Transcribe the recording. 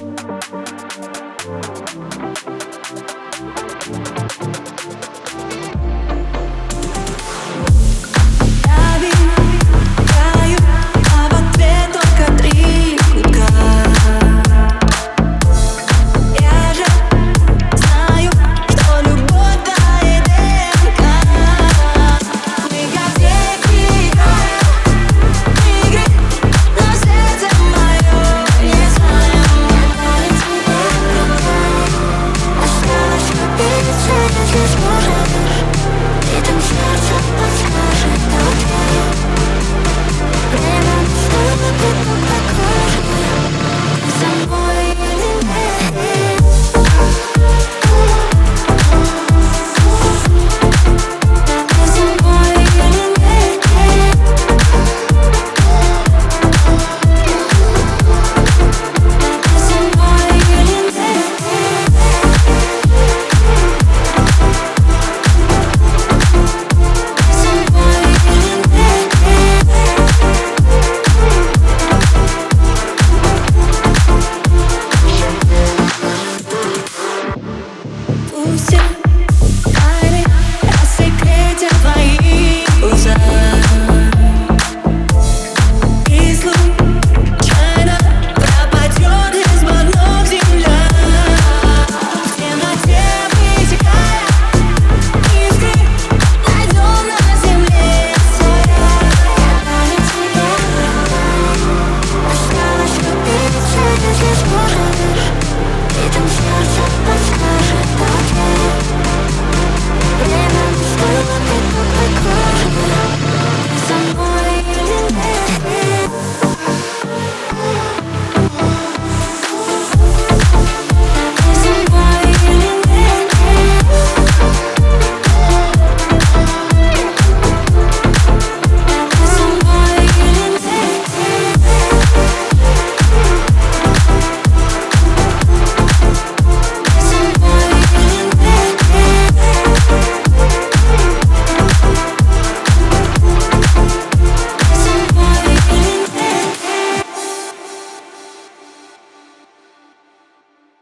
Thank you. Этим сердце подскажет окей